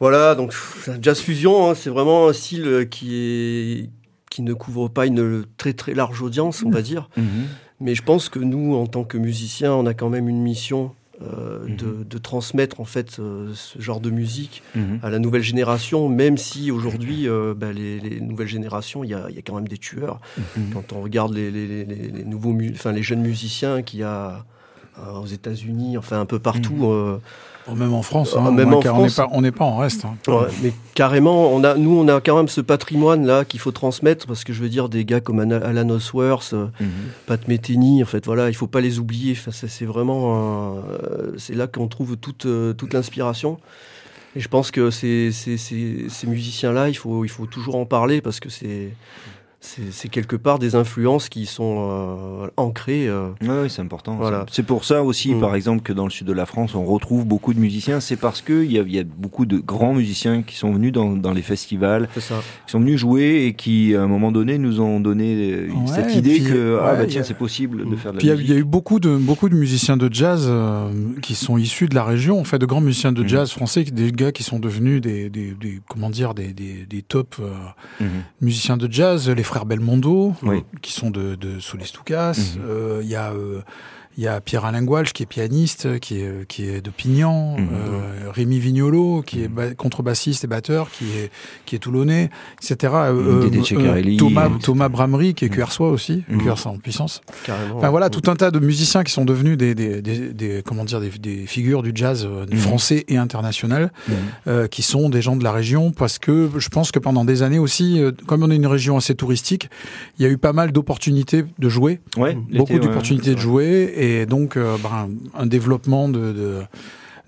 Voilà, donc jazz fusion, hein, c'est vraiment un style euh, qui est qui ne couvre pas une très très large audience, on va dire. Mhm. Mais je pense que nous, en tant que musiciens, on a quand même une mission euh, Mhm. de, de transmettre en fait euh, ce genre de musique Mhm. à la nouvelle génération, même si aujourd'hui, euh, bah, les, les nouvelles générations, il y a, il y a quand même des tueurs. Quand on regarde les, les, les, les nouveaux, mu- enfin les jeunes musiciens qu'il y a euh, aux États-Unis, enfin un peu partout. Mhm. euh, Bon, Même en France, Ah, hein, même on- en France. on n'est pas, en reste. hein. Ouais, mais carrément, on a, nous, on a quand même ce patrimoine là qu'il faut transmettre parce que je veux dire, des gars comme Alan Osworth, euh, Mhm. Pat Metheny, en fait, voilà, il faut pas les oublier. Enfin, c'est vraiment, euh, c'est là qu'on trouve toute euh, toute l'inspiration. Et je pense que ces, ces, ces, ces musiciens-là, il faut, il faut toujours en parler parce que c'est c'est c'est quelque part des influences qui sont euh, ancrées. euh, Ouais, ouais, c'est important. Voilà. C'est pour ça aussi, Mm. par exemple, que dans le sud de la France, on retrouve beaucoup de musiciens. C'est parce qu'il y, a- il y a beaucoup de grands musiciens qui sont venus dans, dans les festivals, c'est ça. qui sont venus jouer et qui, à un moment donné, nous ont donné euh, Ouais, cette et idée puis, que ah bah tiens, a- c'est possible de faire de Puis il y la a- il y, musique. a eu beaucoup de, beaucoup de musiciens de jazz euh, qui sont issus de la région, en fait, de grands musiciens de Mhm. jazz français, des gars qui sont devenus des, des, des- comment dire, des, des, des top euh, Mhm. musiciens de jazz, les frères Belmondo, Oui. euh, qui sont de, de Solis-Toucas. Mhm. Euh, Il y a euh, il y a Pierre-Alain Goualch qui est pianiste, qui est, qui est de Pignan, Mhm. euh, Rémi Vignolo qui est Mhm. ba- contrebassiste et batteur, qui est, qui est toulonnais, etc. Euh, Dédé Ceccarelli, Thomas, etc. Thomas Bramery qui est Mhm. QRSois aussi, Mhm. QRSois en puissance. Carrément. Enfin voilà, tout un tas de musiciens qui sont devenus des, des, des, des- comment dire, des, des figures du jazz euh, Mhm. français et international, Mhm. euh, qui sont des gens de la région, parce que je pense que pendant des années aussi, euh, comme on est une région assez touristique, il y a eu pas mal d'opportunités de jouer, Ouais, beaucoup ouais, d'opportunités de jouer, et donc euh, ben, un développement de, de,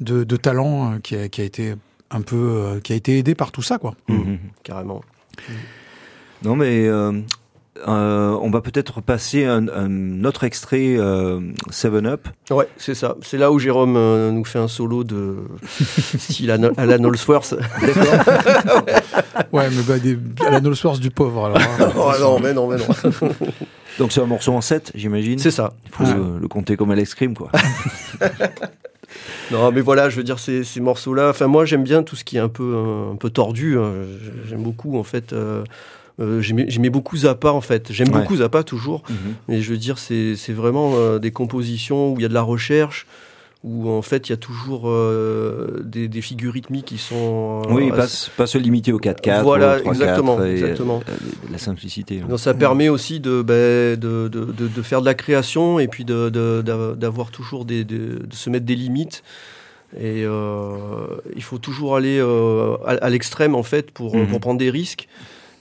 de, de talent euh, qui a, qui a été un peu, euh, qui a été aidé par tout ça, quoi. Mhm. Carrément. Non, mais euh, euh, on va peut-être passer un, un autre extrait euh, Seven Up. Ouais, c'est ça. C'est là où Jérôme euh, nous fait un solo de style Alan Alan Allsworth. Ouais, mais bah, des, à la No Source du pauvre, alors. hein. oh non, mais non, mais non. Donc c'est un morceau en 7, j'imagine. C'est ça. Il faut Ah. le, compter comme Alex Scream, quoi. Non, mais voilà, je veux dire, ces, ces morceaux-là. Enfin, moi, j'aime bien tout ce qui est un peu, un, un peu tordu. hein. J'aime beaucoup, en fait. euh, euh, J'aimais beaucoup Zappa, en fait. J'aime Ouais. beaucoup Zappa, toujours. Mhm. Mais je veux dire, c'est c'est vraiment euh, des compositions où il y a de la recherche, où en fait, il y a toujours euh, des, des figures rythmiques qui sont. euh, Oui, pas, pas se limiter au 4-4. Voilà, au 3-4 exactement, et, exactement. euh, la simplicité. ouais. Donc, ça permet aussi de, ben, de, de, de, faire de la création et puis d'avoir toujours des, de, se mettre des limites. Et euh, il faut toujours aller euh, à, à l'extrême en fait pour, Mhm. pour prendre des risques.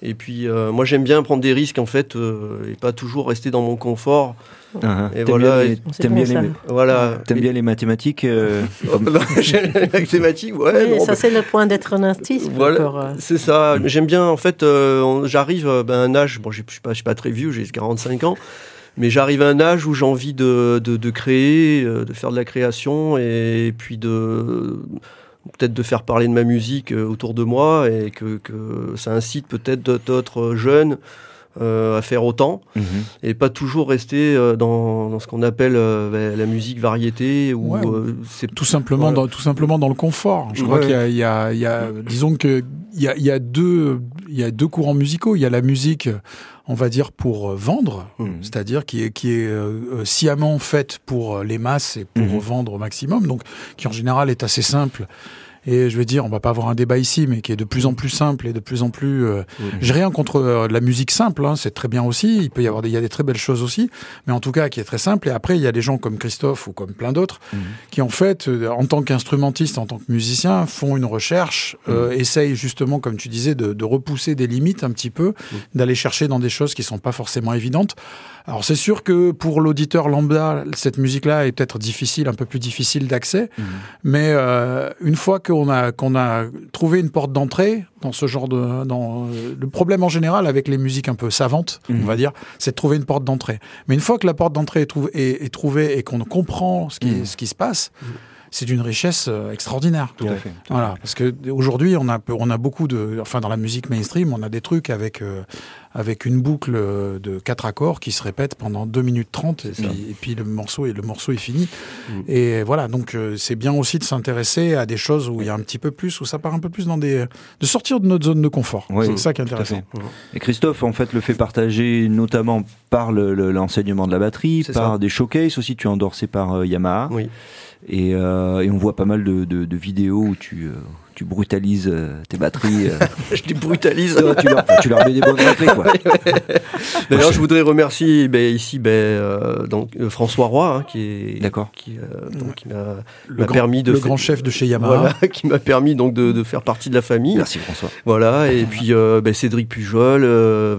Et puis euh, moi j'aime bien prendre des risques en fait euh, et pas toujours rester dans mon confort. Ah. Et T'aimes voilà, bien, les- bon, bien, les, Voilà. bien les mathématiques euh, les mathématiques, ouais. Oui, non, ça bah, c'est le point d'être un artiste. Voilà. encore, euh. C'est ça. J'aime bien, en fait, euh, on- j'arrive euh, ben, à un âge, bon, je suis pas, je suis pas très vieux, j'ai 45 ans, mais j'arrive à un âge où j'ai envie de, de, de créer, euh, de faire de la création et puis de peut-être de faire parler de ma musique euh, autour de moi et que, que ça incite peut-être d'autres jeunes euh, à faire autant Mhm. et pas toujours rester euh, dans, dans ce qu'on appelle euh, ben, la musique variété ou Ouais. euh, c'est tout simplement Voilà. dans tout simplement dans le confort. Je crois Ouais. qu'il y y y a disons que il y a, il y a deux il y a deux courants musicaux. Il y a la musique, on va dire pour euh, vendre, Mhm. c'est-à-dire qui est qui est euh, euh, sciemment faite pour euh, les masses et pour Mhm. vendre au maximum. Donc qui en général est assez simple. Et je vais dire, on va pas avoir un débat ici, mais qui est de plus en plus simple et de plus en plus. euh. J'ai rien contre euh, la musique simple, hein, c'est très bien aussi. Il peut y avoir, des, il y a des très belles choses aussi, mais en tout cas qui est très simple. Et après, il y a des gens comme Christophe ou comme plein d'autres qui en fait, euh, en tant qu'instrumentiste, en tant que musicien, font une recherche, euh, essayent justement, comme tu disais, de, de repousser des limites un petit peu, d'aller chercher dans des choses qui sont pas forcément évidentes. Alors c'est sûr que pour l'auditeur lambda, cette musique-là est peut-être difficile, un peu plus difficile d'accès, mais euh, une fois qu'on a qu'on a trouvé une porte d'entrée dans ce genre de, dans euh, le problème en général avec les musiques un peu savantes, Mhm. on va dire, c'est de trouver une porte d'entrée. Mais une fois que la porte d'entrée est, est, est trouvée et qu'on comprend ce qui, Mhm. ce qui se passe, c'est d'une richesse euh, extraordinaire. Tout à fait. Voilà, parce que aujourd'hui on a on a beaucoup de, enfin dans la musique mainstream, on a des trucs avec euh, avec une boucle de quatre accords qui se répète pendant 2 minutes 30 et puis, et puis, le morceau et le morceau est fini. Mm. Et voilà, donc euh, c'est bien aussi de s'intéresser à des choses où il y a un petit peu plus, où ça part un peu plus dans des de sortir de notre zone de confort. c'est ça qui est intéressant. Et Christophe, en fait, le fait partager notamment par l'enseignement de la batterie, par des showcases aussi. Tu es endorsé par euh, Yamaha. Oui. Et, euh, et, on voit pas mal de, de, de vidéos où tu, tu brutalises euh, tes batteries. Euh. je les brutalise. tu, leur, tu, leur, mets des bonnes batteries, quoi. D'ailleurs, je voudrais remercier ben, ici ben, euh, donc, François Roy, hein, qui est d'accord, qui, donc, qui m'a permis de le grand chef de chez Yamaha, voilà, qui m'a permis donc de, de, faire partie de la famille. Merci François. Voilà, et puis ben, Cédric Pujol,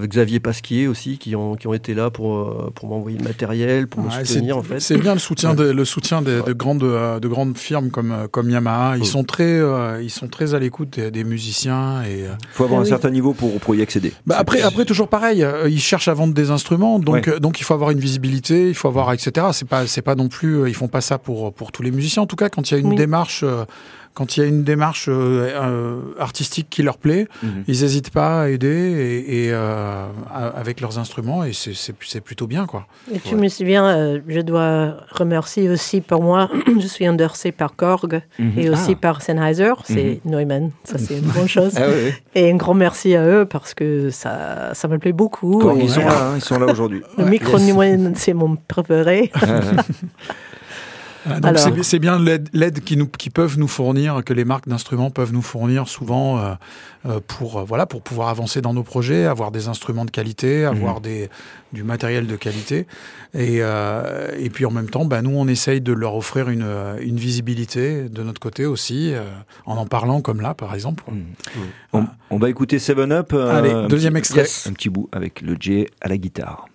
Xavier Pasquier aussi, qui ont qui ont été là pour pour m'envoyer le matériel, pour me soutenir en fait. C'est bien le soutien de, le soutien de, de grandes de grandes firmes comme comme Yamaha. Ils sont très ils sont très à l'écoute des, musiciens. Et il euh, faut avoir un ah certain niveau pour, pour y accéder. Bah après, après toujours pareil. Euh, ils cherchent à vendre des instruments, donc euh, donc il faut avoir une visibilité, il faut avoir etc. C'est pas c'est pas non plus ils font pas ça pour pour tous les musiciens. En tout cas, quand il y a une démarche quand il y a une démarche euh, euh, artistique qui leur plaît, mhm. ils n'hésitent pas à aider et, et euh, avec leurs instruments et c'est plutôt bien quoi. Et tu me souviens, je dois remercier aussi pour moi, je suis endorsé par Korg mhm. et aussi ah. par Sennheiser, c'est mhm. Neumann, ça c'est une bonne chose. ah, oui. Et un grand merci à eux parce que ça, ça me plaît beaucoup. ils, sont là, hein, ils sont là aujourd'hui. Le micro Neumann, c'est mon préféré. donc c'est bien l'aide qui nous qui peuvent nous fournir, que les marques d'instruments peuvent nous fournir souvent euh, euh, pour euh, voilà pour pouvoir avancer dans nos projets, avoir des instruments de qualité, avoir mhm. des du matériel de qualité et et puis en même temps, bah, nous on essaye de leur offrir une une visibilité de notre côté aussi en en parlant comme là par exemple. Mhm. On, va écouter Seven Up. Allez, deuxième extrait. Un petit bout avec le J à la guitare.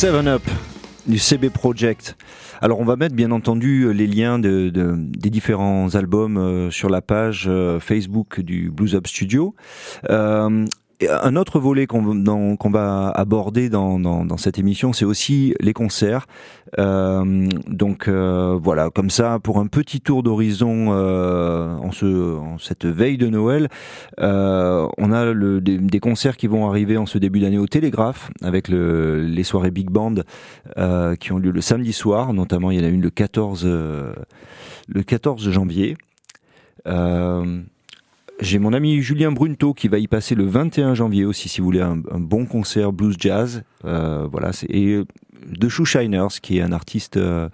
7 Up du CB Project. Alors on va mettre bien entendu les liens de, de- des différents albums euh, sur la page euh, Facebook du Blues Up Studio. Euh, un autre volet qu'on va aborder dans, cette émission, c'est aussi les concerts. Euh, donc euh, voilà, comme ça, pour un petit tour d'horizon euh, en, ce, en cette veille de Noël, on a des, concerts qui vont arriver en ce début d'année au Télégraphe, avec le, les soirées Big Band qui ont lieu le samedi soir, notamment il y en a une le 14, euh, le 14 janvier. J'ai mon ami Julien Brunto qui va y passer le 21 janvier aussi, si vous voulez, un, bon concert blues jazz. Euh, voilà, c'est et The Shoe Shiners, qui est un artiste, euh,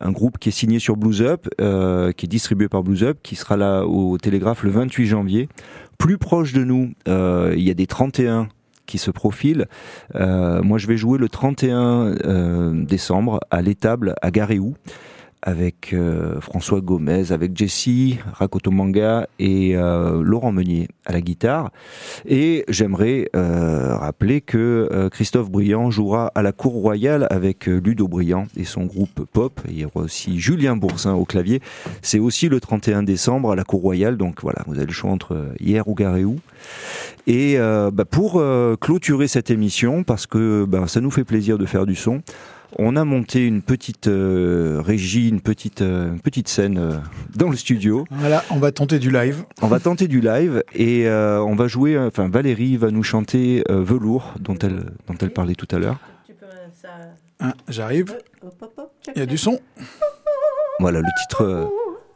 un groupe qui est signé sur Blues Up, euh, qui est distribué par Blues Up, qui sera là au Télégraphe le 28 janvier. Plus proche de nous, euh, il y a des 31 qui se profilent. Euh, moi, je vais jouer le 31 euh, décembre à l'étable à Garéou avec euh, François Gomez, avec Jessie, Rakoto Manga et euh, Laurent Meunier à la guitare. Et j'aimerais euh, rappeler que euh, Christophe Briand jouera à la Cour Royale avec euh, Ludo Briand et son groupe pop. Il y aura aussi Julien Boursin au clavier. C'est aussi le 31 décembre à la Cour Royale. Donc voilà, vous avez le choix entre euh, hier ou Garéou. Et bah, pour clôturer cette émission, parce que bah, ça nous fait plaisir de faire du son, on a monté une petite euh, régie, une petite, euh, une petite scène euh, dans le studio. Voilà, on va tenter du live. On va tenter du live et euh, on va jouer. euh, Enfin, Valérie va nous chanter euh, Velours, dont elle, dont elle parlait tout à l'heure. Tu peux ça. Hein, J'arrive, il y a du son. Voilà le titre.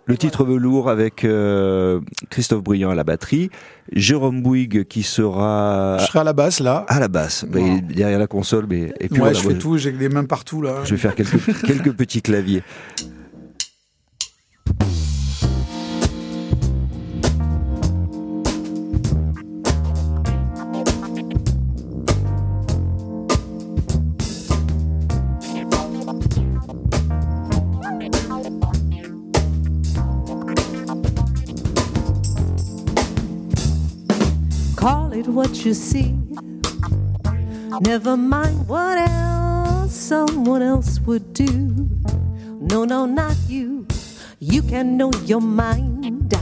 Le titre Velours avec euh, Christophe Briand à la batterie, Jérôme Bouygues qui sera Je serai à la basse là. à la basse, mais derrière la console, mais et puis ouais, voilà, je moi, fais tout, j'ai des mains partout là. Je vais faire quelques, quelques petits claviers. Call it what you see. Never mind what else someone else would do. No, no, not you. You can know your mind.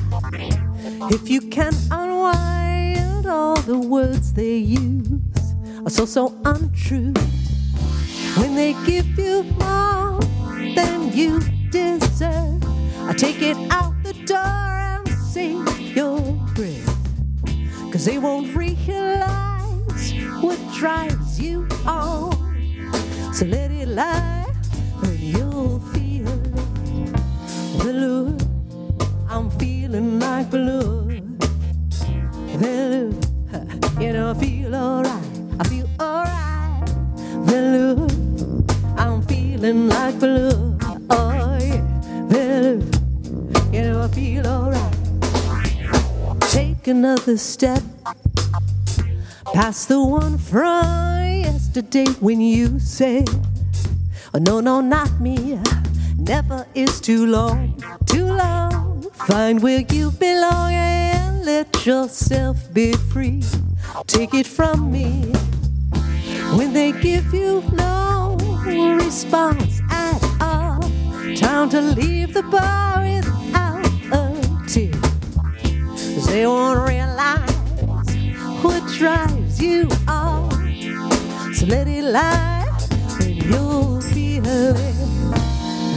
If you can unwind all the words they use are so, so untrue. When they give you more than you deserve, I take it out the door and breath. Cause they won't realize what drives you on. So let it lie, and you'll feel it. Velour, I'm feeling like velour. Velour, you know, I feel alright. I feel alright. Velour, I'm feeling like velour. Oh, yeah. Velour, you know, I feel alright take another step past the one from yesterday when you said, oh, No, no, not me. Never is too long, too long. Find where you belong and let yourself be free. Take it from me when they give you no response at all. Time to leave the bar without a tear. they won't realize what drives you on. So let it lie, and you'll feel it.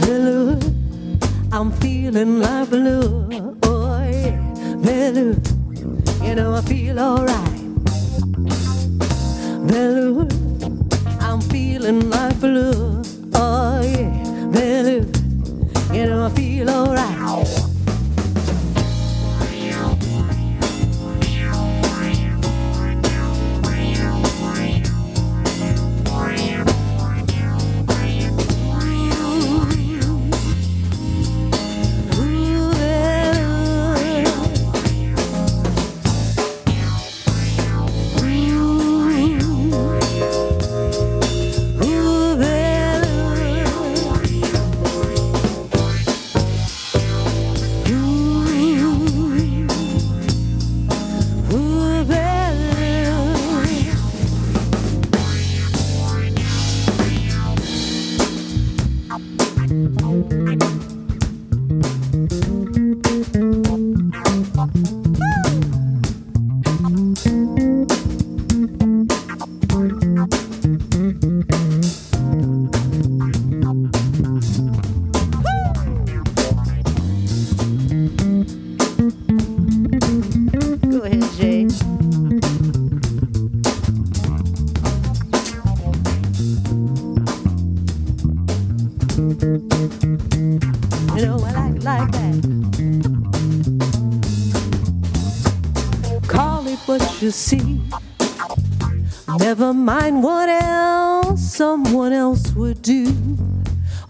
Velour, I'm feeling like velour. Oh, yeah, velour. You know, I feel alright. Velour, I'm feeling like velour. Oh, yeah, velour. You know, I feel alright.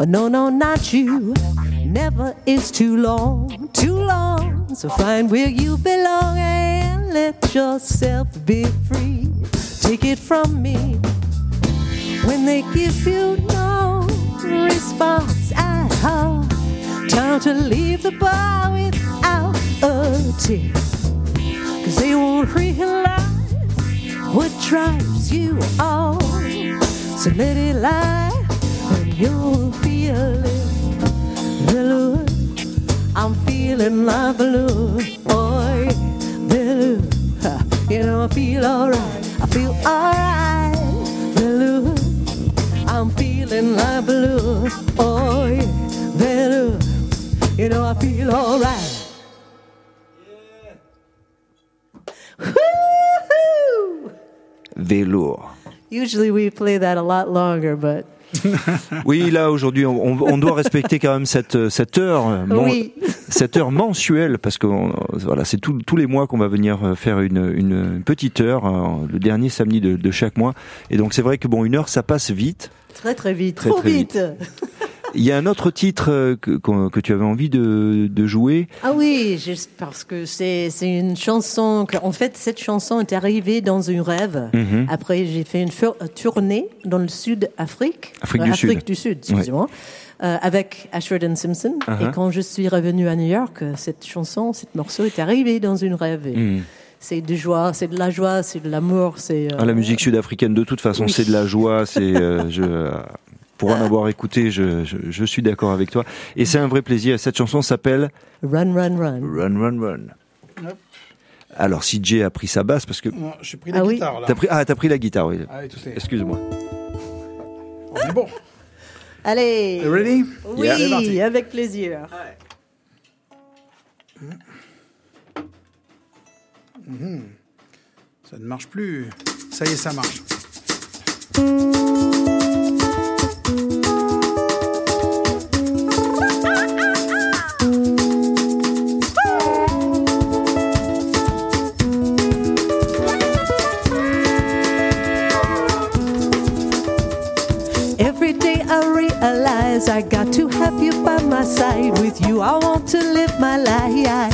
No, no, not you. Never is too long, too long. So find where you belong and let yourself be free. Take it from me. When they give you no response at all, time to leave the bar without a tear. Cause they won't realize what drives you on. So let it lie and you'll feel it. Velour, I'm feeling like velour. Oh, velour, Ha, you know I feel alright. I feel alright. Velour, I'm feeling like velour. Oh, velour, you know I feel alright. Woo-hoo! Velours. Usually we play that a lot longer, but Oui, là aujourd'hui, on, on doit respecter quand même cette, cette heure, euh, oui. cette heure mensuelle, parce que on- voilà, c'est tous tous les mois qu'on va venir euh, faire une, une petite heure, euh, le dernier samedi de, de chaque mois. Et donc c'est vrai que bon, une heure, ça passe vite. Très très vite, Très, trop très vite. Il y a un autre titre euh, que, tu avais envie de, de jouer. Ah oui, juste parce que c'est une chanson que en fait cette chanson est arrivée dans un rêve. Mhm. Après j'ai fait une euh, tournée dans le sud Afrique, Afrique du Afrique Sud. du Sud, excusez-moi. euh, avec Ashford and Simpson. Uh-huh. Et quand je suis revenue à New York, euh, cette chanson, cette morceau est arrivé dans une rêve. Mhm. C'est de joie, c'est de la joie, c'est de l'amour, c'est. euh, Ah, la musique sud-africaine, de toute façon, oui. c'est de la joie. C'est, euh, je, euh, pour en avoir écouté, je, je, je suis d'accord avec toi. Et c'est un vrai plaisir. Cette chanson s'appelle Run, run, run. Run, Run, Run. Alors, si Jay a pris sa basse, parce que Non, J'ai pris la Ah oui. guitare là. t'as pris, ah, t'as pris la guitare, oui. Ah oui. Excuse-moi. On est bon. Allez. You ready? Oui, Yeah. Avec plaisir. Ça ne marche plus. Ça y est, ça marche. I got to have you by my side. With you, I want to live my life.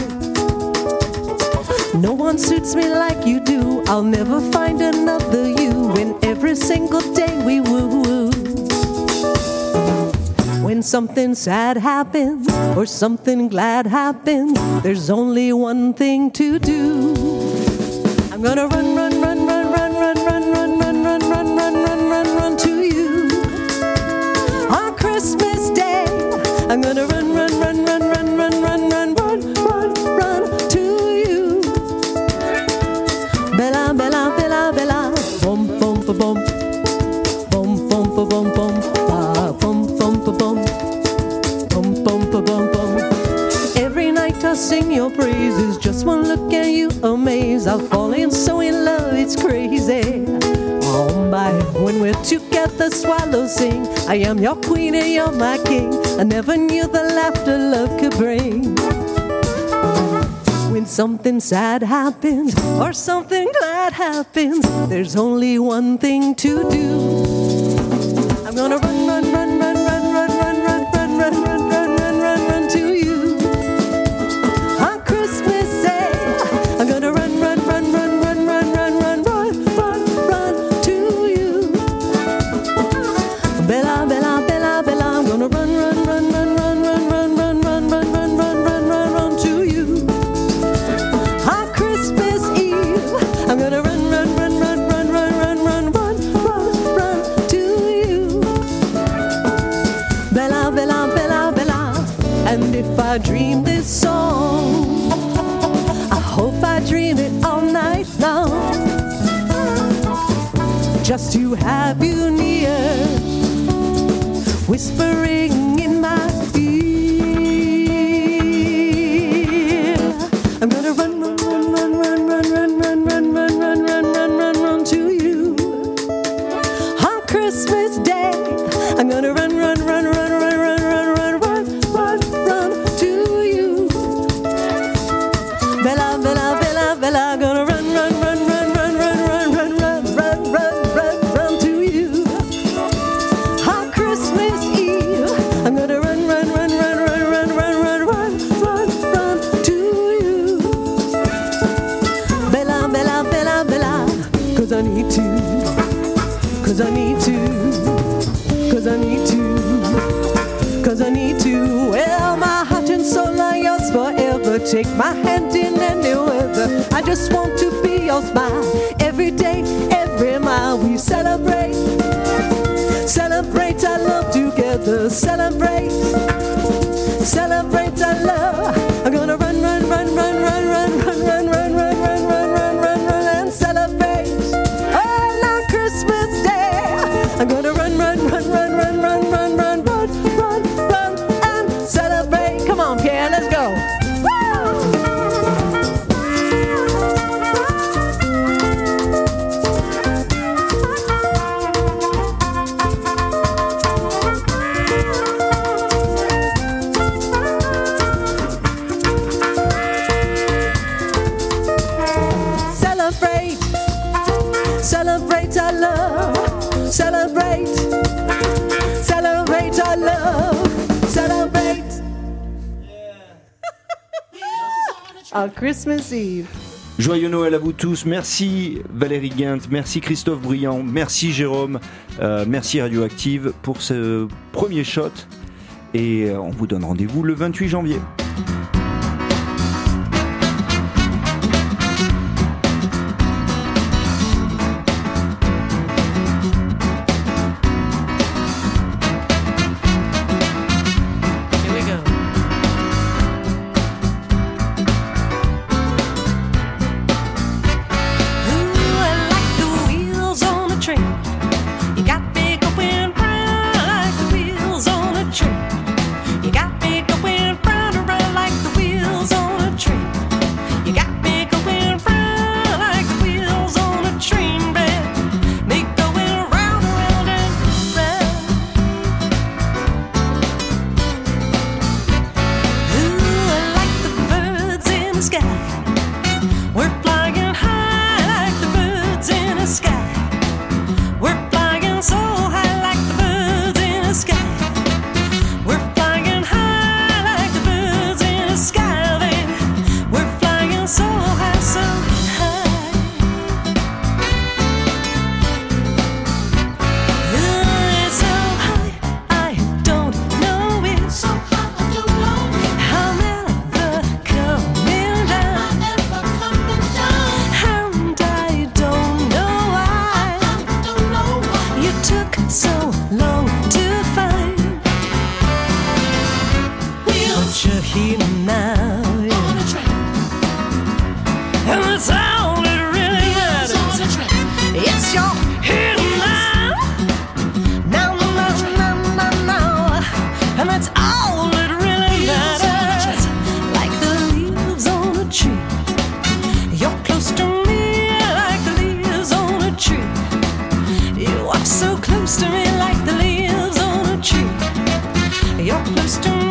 No one suits me like you do. I'll never find another you. And every single day we woo woo. When something sad happens or something glad happens, there's only one thing to do. I'm gonna run, run, run, I'm gonna run, run, run, run, run, run, run, run, run, run, run to you. Bella, bella, bella, bella, bum, bum, ba, bum, bum, bum, ba, bum, bum, ba, bum, bum, ba, bum, bum, bum, ba, bum, bum. Every night I sing your praises, just one look at you amaze. I'll fall in so in love, it's crazy. Oh my, when we're together, swallows sing. I am your queen and you're my king. I never knew the laughter love could bring. When something sad happens or something glad happens, there's only one thing to do. I'm gonna run, Just to have you near, whispering Merci Valérie Guint, merci Christophe Briand, merci Jérôme, euh, merci Radioactive pour ce premier shot. Et euh, on vous donne rendez-vous le 28 janvier. Your close to me.